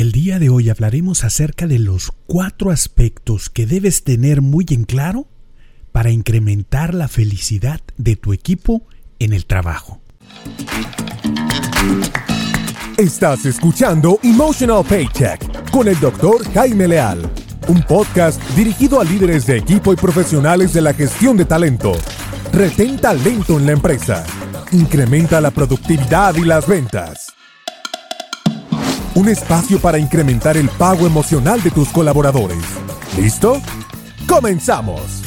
El día de hoy hablaremos acerca de los cuatro aspectos que debes tener muy en claro para incrementar la felicidad de tu equipo en el trabajo. Estás escuchando Emotional Paycheck con el doctor Jaime Leal, un podcast dirigido a líderes de equipo y profesionales de la gestión de talento. Retén talento en la empresa. Incrementa la productividad y las ventas un espacio para incrementar el pago emocional de tus colaboradores. ¿Listo? ¡Comenzamos!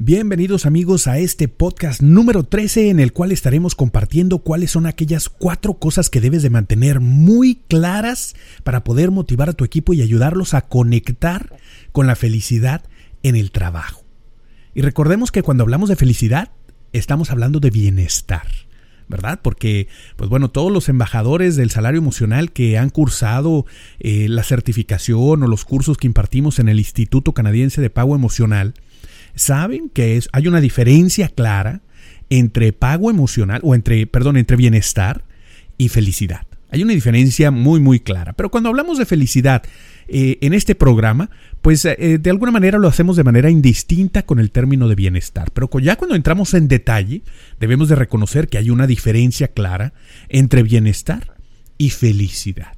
Bienvenidos amigos a este podcast número 13 en el cual estaremos compartiendo cuáles son aquellas cuatro cosas que debes de mantener muy claras para poder motivar a tu equipo y ayudarlos a conectar con la felicidad en el trabajo. Y recordemos que cuando hablamos de felicidad, estamos hablando de bienestar. ¿Verdad? Porque, pues bueno, todos los embajadores del salario emocional que han cursado eh, la certificación o los cursos que impartimos en el Instituto Canadiense de Pago Emocional, saben que hay una diferencia clara entre pago emocional, o entre, perdón, entre bienestar y felicidad. Hay una diferencia muy, muy clara. Pero cuando hablamos de felicidad eh, en este programa, pues eh, de alguna manera lo hacemos de manera indistinta con el término de bienestar. Pero ya cuando entramos en detalle, debemos de reconocer que hay una diferencia clara entre bienestar y felicidad.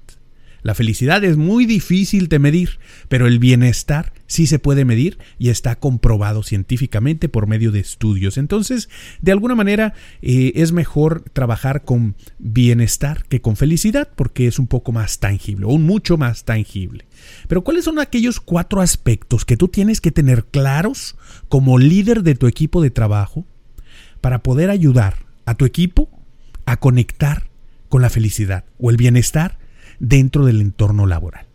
La felicidad es muy difícil de medir, pero el bienestar sí se puede medir y está comprobado científicamente por medio de estudios. Entonces, de alguna manera, eh, es mejor trabajar con bienestar que con felicidad porque es un poco más tangible, o mucho más tangible. Pero ¿cuáles son aquellos cuatro aspectos que tú tienes que tener claros como líder de tu equipo de trabajo para poder ayudar a tu equipo a conectar con la felicidad o el bienestar dentro del entorno laboral.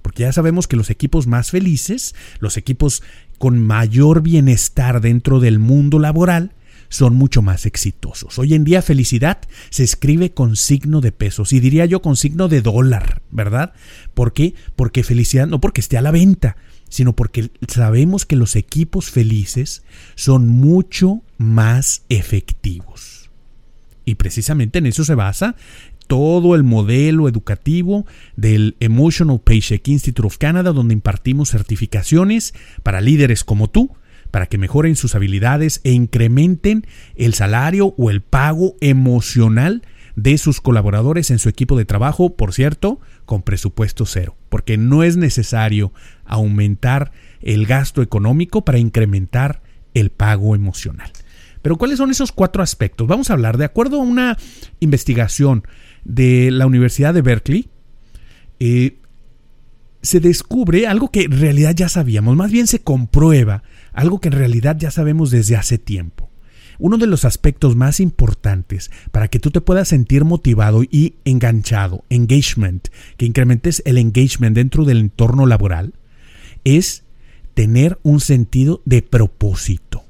Porque ya sabemos que los equipos más felices, los equipos con mayor bienestar dentro del mundo laboral, son mucho más exitosos. Hoy en día felicidad se escribe con signo de pesos y diría yo con signo de dólar, ¿verdad? ¿Por qué? Porque felicidad no porque esté a la venta, sino porque sabemos que los equipos felices son mucho más efectivos. Y precisamente en eso se basa todo el modelo educativo del Emotional Paycheck Institute of Canada, donde impartimos certificaciones para líderes como tú, para que mejoren sus habilidades e incrementen el salario o el pago emocional de sus colaboradores en su equipo de trabajo, por cierto, con presupuesto cero, porque no es necesario aumentar el gasto económico para incrementar el pago emocional. Pero ¿cuáles son esos cuatro aspectos? Vamos a hablar, de acuerdo a una investigación de la Universidad de Berkeley, eh, se descubre algo que en realidad ya sabíamos, más bien se comprueba algo que en realidad ya sabemos desde hace tiempo. Uno de los aspectos más importantes para que tú te puedas sentir motivado y enganchado, engagement, que incrementes el engagement dentro del entorno laboral, es tener un sentido de propósito.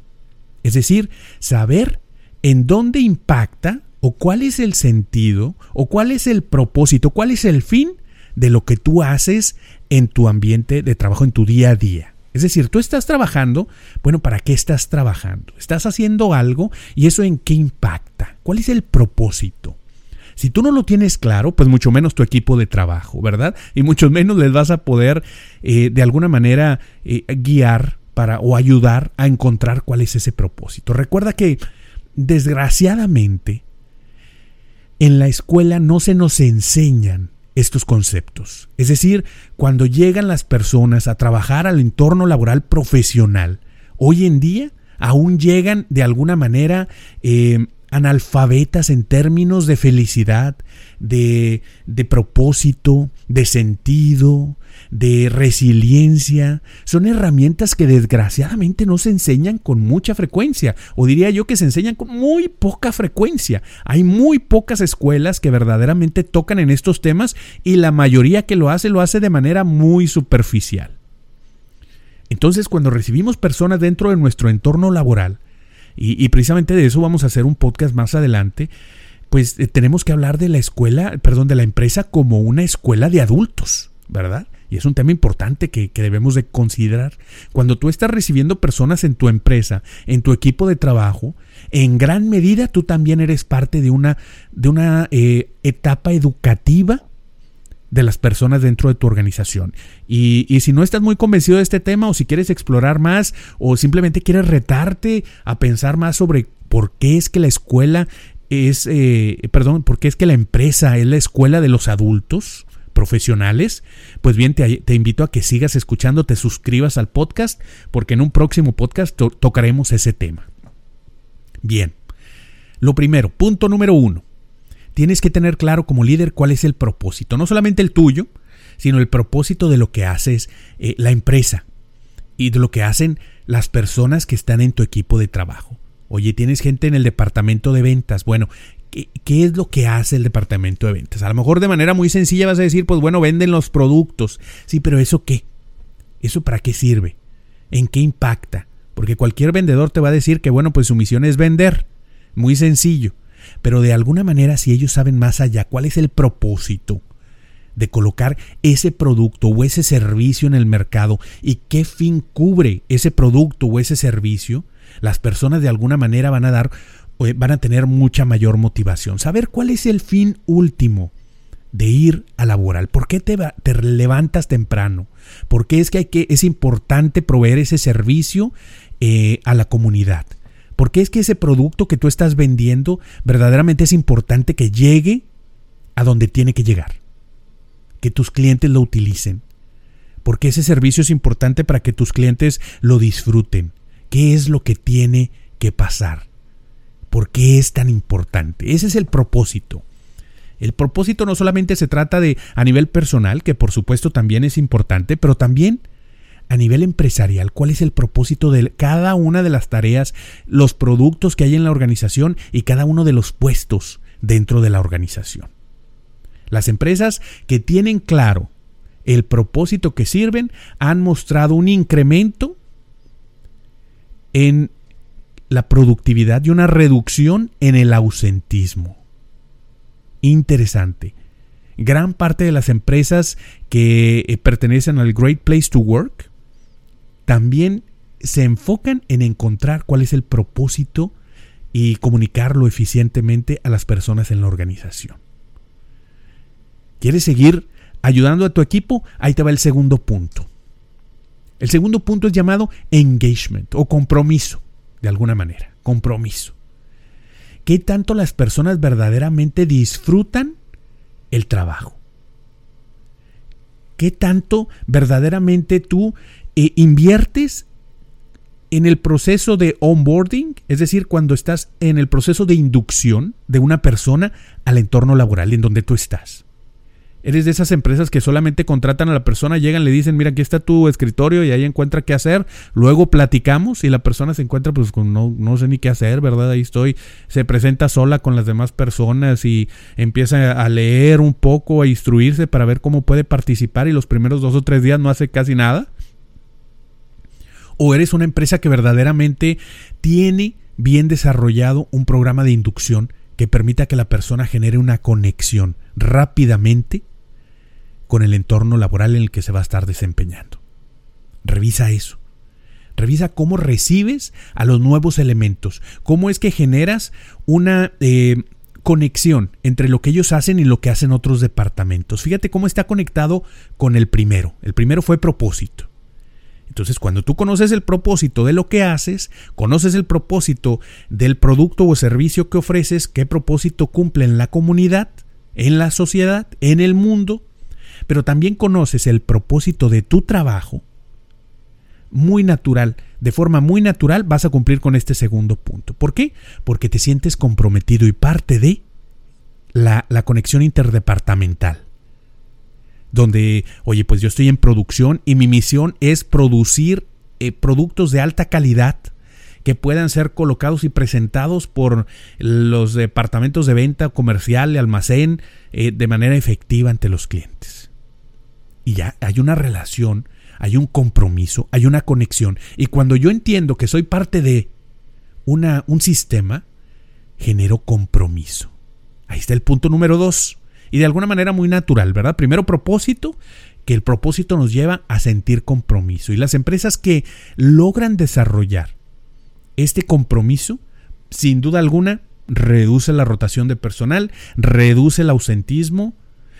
Es decir, saber en dónde impacta o cuál es el sentido o cuál es el propósito, cuál es el fin de lo que tú haces en tu ambiente de trabajo, en tu día a día. Es decir, tú estás trabajando, bueno, ¿para qué estás trabajando? Estás haciendo algo y eso en qué impacta. ¿Cuál es el propósito? Si tú no lo tienes claro, pues mucho menos tu equipo de trabajo, ¿verdad? Y mucho menos les vas a poder eh, de alguna manera eh, guiar para o ayudar a encontrar cuál es ese propósito. Recuerda que desgraciadamente en la escuela no se nos enseñan estos conceptos. Es decir, cuando llegan las personas a trabajar al entorno laboral profesional, hoy en día aún llegan de alguna manera eh, analfabetas en términos de felicidad, de, de propósito, de sentido, de resiliencia. Son herramientas que desgraciadamente no se enseñan con mucha frecuencia, o diría yo que se enseñan con muy poca frecuencia. Hay muy pocas escuelas que verdaderamente tocan en estos temas y la mayoría que lo hace lo hace de manera muy superficial. Entonces, cuando recibimos personas dentro de nuestro entorno laboral, y, precisamente de eso vamos a hacer un podcast más adelante, pues eh, tenemos que hablar de la escuela, perdón, de la empresa como una escuela de adultos, ¿verdad? y es un tema importante que, debemos de considerar. Cuando tú estás recibiendo personas en tu empresa, en tu equipo de trabajo, en gran medida tú también eres parte de una, de una eh, etapa educativa de las personas dentro de tu organización. Y, y, si no estás muy convencido de este tema o si quieres explorar más o simplemente quieres retarte a pensar más sobre por qué es que la escuela es, eh, perdón, por qué es que la empresa es la escuela de los adultos, profesionales, pues bien, te, invito a que sigas escuchando, te suscribas al podcast, porque en un próximo podcast tocaremos ese tema. Bien, lo primero, punto número uno, tienes que tener claro como líder cuál es el propósito, no solamente el tuyo, sino el propósito de lo que haces eh, la empresa y de lo que hacen las personas que están en tu equipo de trabajo. Oye, tienes gente en el departamento de ventas. Bueno, ¿Qué, es lo que hace el departamento de ventas? A lo mejor de manera muy sencilla vas a decir, pues bueno, venden los productos. Sí, pero ¿eso qué? ¿Eso para qué sirve? ¿En qué impacta? Porque cualquier vendedor te va a decir que, bueno, pues su misión es vender. Muy sencillo. Pero de alguna manera, si ellos saben más allá, ¿cuál es el propósito? de colocar ese producto o ese servicio en el mercado y qué fin cubre ese producto o ese servicio, las personas de alguna manera van a dar van a tener mucha mayor motivación. Saber cuál es el fin último de ir a laboral. ¿Por qué te, te levantas temprano? ¿Por qué es que, hay que es importante proveer ese servicio eh, a la comunidad? ¿Por qué es que ese producto que tú estás vendiendo verdaderamente es importante que llegue a donde tiene que llegar? Que tus clientes lo utilicen. Porque ese servicio es importante para que tus clientes lo disfruten. ¿Qué es lo que tiene que pasar? ¿Por qué es tan importante? Ese es el propósito. El propósito no solamente se trata de a nivel personal, que por supuesto también es importante, pero también a nivel empresarial, cuál es el propósito de cada una de las tareas, los productos que hay en la organización y cada uno de los puestos dentro de la organización. Las empresas que tienen claro el propósito que sirven han mostrado un incremento en la productividad y una reducción en el ausentismo. Interesante. Gran parte de las empresas que eh, pertenecen al Great Place to Work también se enfocan en encontrar cuál es el propósito y comunicarlo eficientemente a las personas en la organización. ¿Quieres seguir ayudando a tu equipo? Ahí te va el segundo punto. El segundo punto es llamado engagement o compromiso de alguna manera, compromiso. ¿Qué tanto las personas verdaderamente disfrutan el trabajo? ¿Qué tanto verdaderamente tú eh, inviertes en el proceso de onboarding? Es decir, cuando estás en el proceso de inducción de una persona al entorno laboral en donde tú estás. Eres de esas empresas que solamente contratan a la persona, llegan, le dicen, mira, aquí está tu escritorio y ahí encuentra qué hacer. Luego platicamos y la persona se encuentra pues con no, no sé ni qué hacer, ¿verdad? Ahí estoy. Se presenta sola con las demás personas y empieza a leer un poco, a instruirse para ver cómo puede participar y los primeros dos o tres días no hace casi nada. O eres una empresa que verdaderamente tiene bien desarrollado un programa de inducción que permita que la persona genere una conexión rápidamente con el entorno laboral en el que se va a estar desempeñando. Revisa eso. Revisa cómo recibes a los nuevos elementos, cómo es que generas una eh, conexión entre lo que ellos hacen y lo que hacen otros departamentos. Fíjate cómo está conectado con el primero. El primero fue propósito. Entonces, cuando tú conoces el propósito de lo que haces, conoces el propósito del producto o servicio que ofreces, qué propósito cumple en la comunidad, en la sociedad, en el mundo, pero también conoces el propósito de tu trabajo, muy natural, de forma muy natural vas a cumplir con este segundo punto. ¿Por qué? Porque te sientes comprometido y parte de la, conexión interdepartamental. Donde, oye, pues yo estoy en producción y mi misión es producir eh, productos de alta calidad que puedan ser colocados y presentados por los departamentos de venta comercial y almacén eh, de manera efectiva ante los clientes y ya hay una relación, hay un compromiso, hay una conexión. Y cuando yo entiendo que soy parte de una, un sistema, genero compromiso. Ahí está el punto número dos. Y de alguna manera muy natural, ¿verdad? Primero propósito que el propósito nos lleva a sentir compromiso. Y las empresas que logran desarrollar este compromiso, sin duda alguna, reduce la rotación de personal, reduce el ausentismo,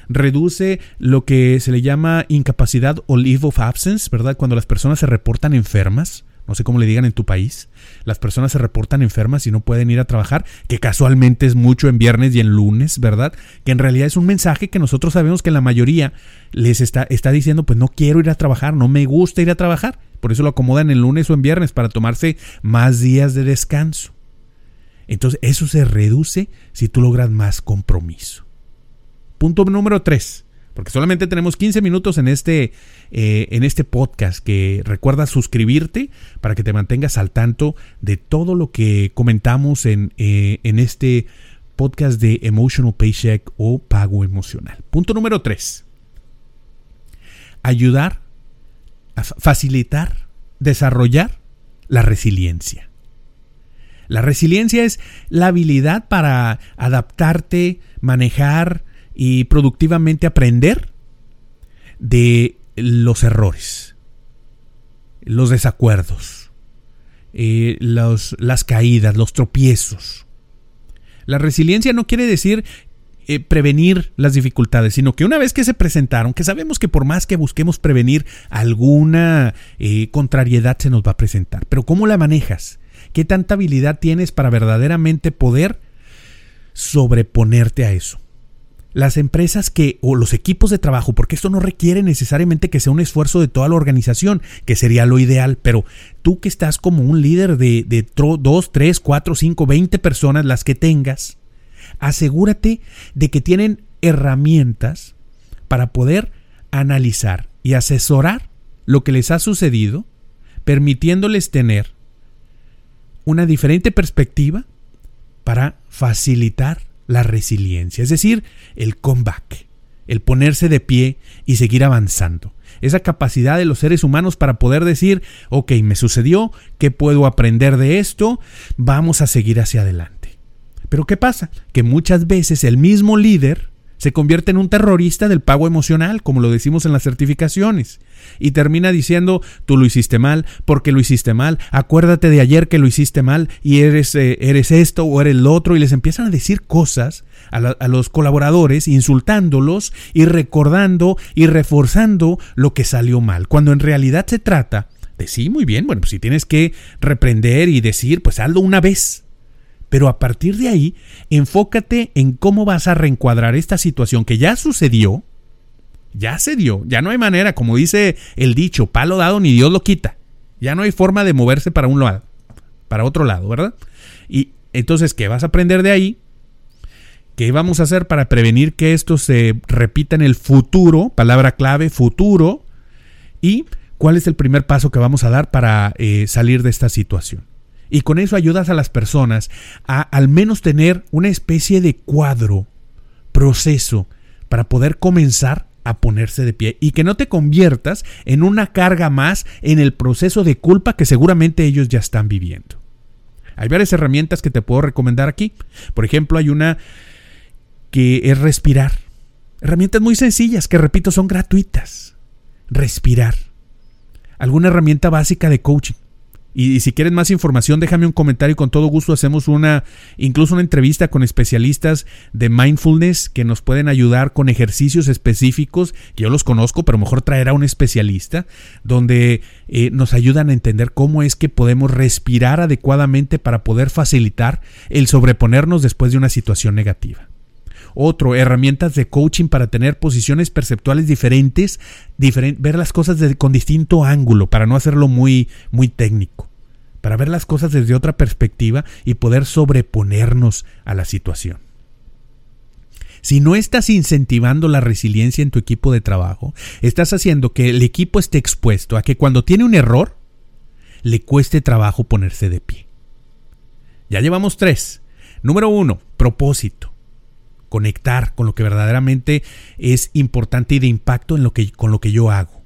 reduce lo que se le llama incapacidad o leave of absence, ¿verdad? Cuando las personas se reportan enfermas, no sé cómo le digan en tu país, las personas se reportan enfermas y no pueden ir a trabajar, que casualmente es mucho en viernes y en lunes, ¿verdad? Que en realidad es un mensaje que nosotros sabemos que la mayoría les está, diciendo, pues no quiero ir a trabajar, no me gusta ir a trabajar, por eso lo acomodan en lunes o en viernes para tomarse más días de descanso. Entonces eso se reduce si tú logras más compromiso. Punto número 3 porque solamente tenemos 15 minutos en este, eh, en este podcast que recuerda suscribirte para que te mantengas al tanto de todo lo que comentamos en, eh, en este podcast de Emotional Paycheck o Pago Emocional. Punto número 3. Ayudar, a facilitar, desarrollar la resiliencia. La resiliencia es la habilidad para adaptarte, manejar, y productivamente aprender de los errores, los desacuerdos, eh, las caídas, los tropiezos. La resiliencia no quiere decir eh, prevenir las dificultades, sino que una vez que se presentaron, que sabemos que por más que busquemos prevenir alguna eh, contrariedad se nos va a presentar, pero ¿cómo la manejas? ¿Qué tanta habilidad tienes para verdaderamente poder sobreponerte a eso? Las empresas que, o los equipos de trabajo, porque esto no requiere necesariamente que sea un esfuerzo de toda la organización, que sería lo ideal, pero tú que estás como un líder de, de 2, 3, 4, 5, 20 personas, las que tengas, asegúrate de que tienen herramientas para poder analizar y asesorar lo que les ha sucedido, permitiéndoles tener una diferente perspectiva para facilitar la resiliencia, es decir, el comeback, el ponerse de pie y seguir avanzando. Esa capacidad de los seres humanos para poder decir, ok, me sucedió, ¿qué puedo aprender de esto? Vamos a seguir hacia adelante. Pero ¿qué pasa? Que muchas veces el mismo líder se convierte en un terrorista del pago emocional, como lo decimos en las certificaciones, y termina diciendo, tú lo hiciste mal, porque lo hiciste mal, acuérdate de ayer que lo hiciste mal y eres, eh, eres esto o eres lo otro, y les empiezan a decir cosas a, a los colaboradores, insultándolos y recordando y reforzando lo que salió mal, cuando en realidad se trata de sí, muy bien, bueno, pues si tienes que reprender y decir, pues hazlo una vez, pero a partir de ahí, enfócate en cómo vas a reencuadrar esta situación que ya sucedió, ya se dio, ya no hay manera, como dice el dicho, palo dado ni Dios lo quita. Ya no hay forma de moverse para un lado, para otro lado, ¿verdad? Y entonces, ¿qué vas a aprender de ahí? ¿Qué vamos a hacer para prevenir que esto se repita en el futuro? Palabra clave, futuro. ¿Y cuál es el primer paso que vamos a dar para eh, salir de esta situación? Y con eso ayudas a las personas a al menos tener una especie de cuadro, proceso, para poder comenzar a ponerse de pie y que no te conviertas en una carga más en el proceso de culpa que seguramente ellos ya están viviendo. Hay varias herramientas que te puedo recomendar aquí. Por ejemplo, hay una que es respirar. Herramientas muy sencillas que, repito, son gratuitas. Respirar. Alguna herramienta básica de coaching. Y, si quieres más información, déjame un comentario y con todo gusto hacemos una, incluso una entrevista con especialistas de mindfulness que nos pueden ayudar con ejercicios específicos. Yo los conozco, pero mejor traer a un especialista donde eh, nos ayudan a entender cómo es que podemos respirar adecuadamente para poder facilitar el sobreponernos después de una situación negativa. Otro, herramientas de coaching para tener posiciones perceptuales diferentes, ver las cosas con distinto ángulo, para no hacerlo muy, muy técnico, para ver las cosas desde otra perspectiva y poder sobreponernos a la situación. Si no estás incentivando la resiliencia en tu equipo de trabajo, estás haciendo que el equipo esté expuesto a que cuando tiene un error, le cueste trabajo ponerse de pie. Ya llevamos tres. Número uno, propósito conectar con lo que verdaderamente es importante y de impacto en lo que, con lo que yo hago.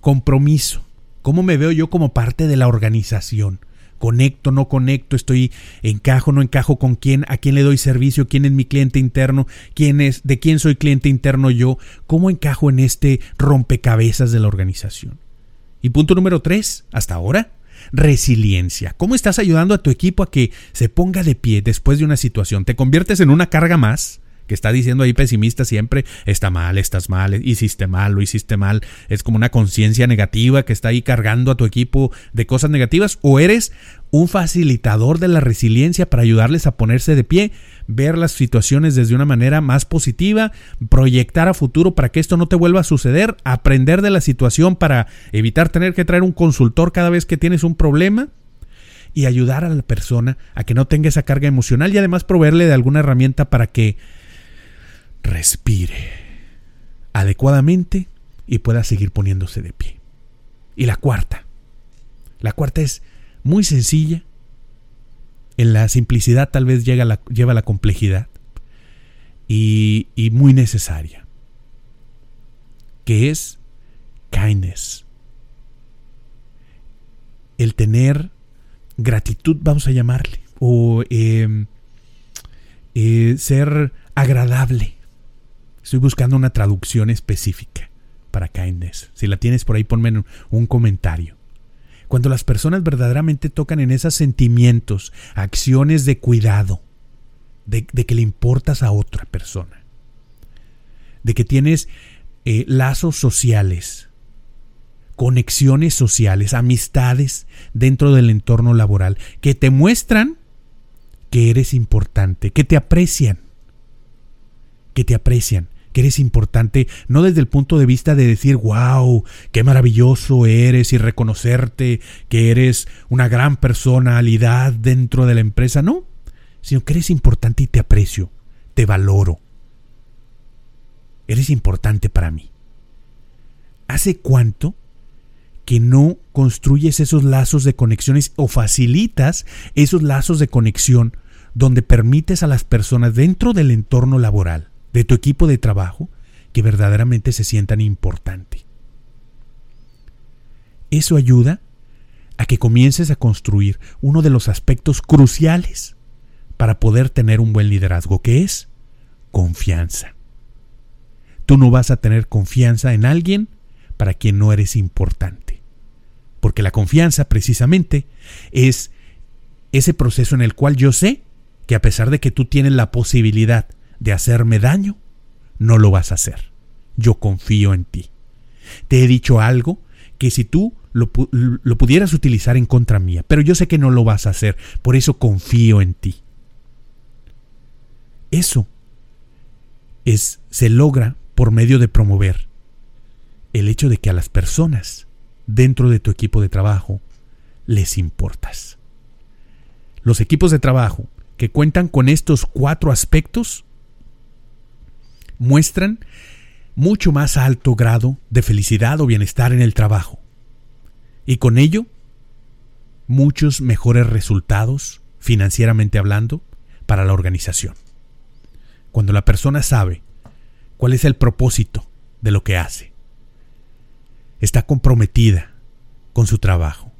Compromiso. ¿Cómo me veo yo como parte de la organización? conecto, no conecto, estoy encajo, no encajo con quién, a quién le doy servicio, quién es mi cliente interno, quién es, de quién soy cliente interno yo, cómo encajo en este rompecabezas de la organización. Y punto número tres, hasta ahora, resiliencia. ¿Cómo estás ayudando a tu equipo a que se ponga de pie después de una situación? ¿Te conviertes en una carga más? Que está diciendo ahí pesimista siempre, está mal, estás mal, hiciste mal, lo hiciste mal. Es como una conciencia negativa que está ahí cargando a tu equipo de cosas negativas. O eres un facilitador de la resiliencia para ayudarles a ponerse de pie, ver las situaciones desde una manera más positiva, proyectar a futuro para que esto no te vuelva a suceder, aprender de la situación para evitar tener que traer un consultor cada vez que tienes un problema y ayudar a la persona a que no tenga esa carga emocional y además proveerle de alguna herramienta para que respire adecuadamente y pueda seguir poniéndose de pie. Y la cuarta. La cuarta es muy sencilla. En la simplicidad tal vez llega la, lleva la complejidad. Y, y muy necesaria. Que es kindness. El tener gratitud, vamos a llamarle. O eh, eh, ser agradable Estoy buscando una traducción específica para kindness. Si la tienes por ahí, ponme un comentario. Cuando las personas verdaderamente tocan en esos sentimientos, acciones de cuidado, de, que le importas a otra persona, de que tienes eh, lazos sociales, conexiones sociales, amistades dentro del entorno laboral, que te muestran que eres importante, que te aprecian, que te aprecian que eres importante, no desde el punto de vista de decir, wow, qué maravilloso eres y reconocerte que eres una gran personalidad dentro de la empresa, no, sino que eres importante y te aprecio, te valoro. Eres importante para mí. ¿Hace cuánto que no construyes esos lazos de conexiones o facilitas esos lazos de conexión donde permites a las personas dentro del entorno laboral de tu equipo de trabajo que verdaderamente se sientan importante. Eso ayuda a que comiences a construir uno de los aspectos cruciales para poder tener un buen liderazgo, que es confianza. Tú no vas a tener confianza en alguien para quien no eres importante. Porque la confianza precisamente es ese proceso en el cual yo sé que a pesar de que tú tienes la posibilidad de hacerme daño, no lo vas a hacer. Yo confío en ti. Te he dicho algo que si tú lo, lo, pudieras utilizar en contra mía, pero yo sé que no lo vas a hacer, por eso confío en ti. Eso es, se logra por medio de promover el hecho de que a las personas dentro de tu equipo de trabajo les importas. Los equipos de trabajo que cuentan con estos cuatro aspectos muestran mucho más alto grado de felicidad o bienestar en el trabajo. Y con ello, muchos mejores resultados, financieramente hablando, para la organización. Cuando la persona sabe cuál es el propósito de lo que hace, está comprometida con su trabajo,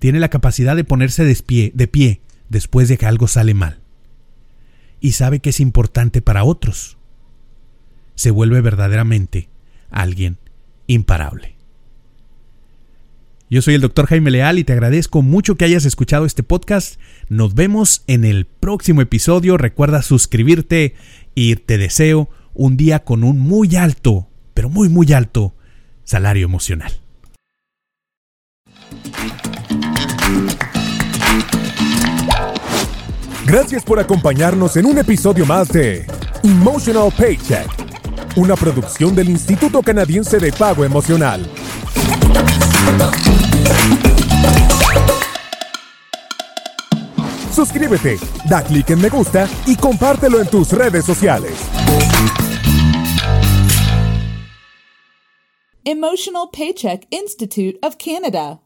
tiene la capacidad de ponerse de pie, de pie después de que algo sale mal, y sabe que es importante para otros, se vuelve verdaderamente alguien imparable. Yo soy el doctor Jaime Leal y te agradezco mucho que hayas escuchado este podcast. Nos vemos en el próximo episodio. Recuerda suscribirte y te deseo un día con un muy alto, pero muy muy alto salario emocional. Gracias por acompañarnos en un episodio más de Emotional Paycheck una producción del Instituto Canadiense de Pago Emocional. Suscríbete, da clic en me gusta y compártelo en tus redes sociales. Emotional Paycheck Institute of Canada.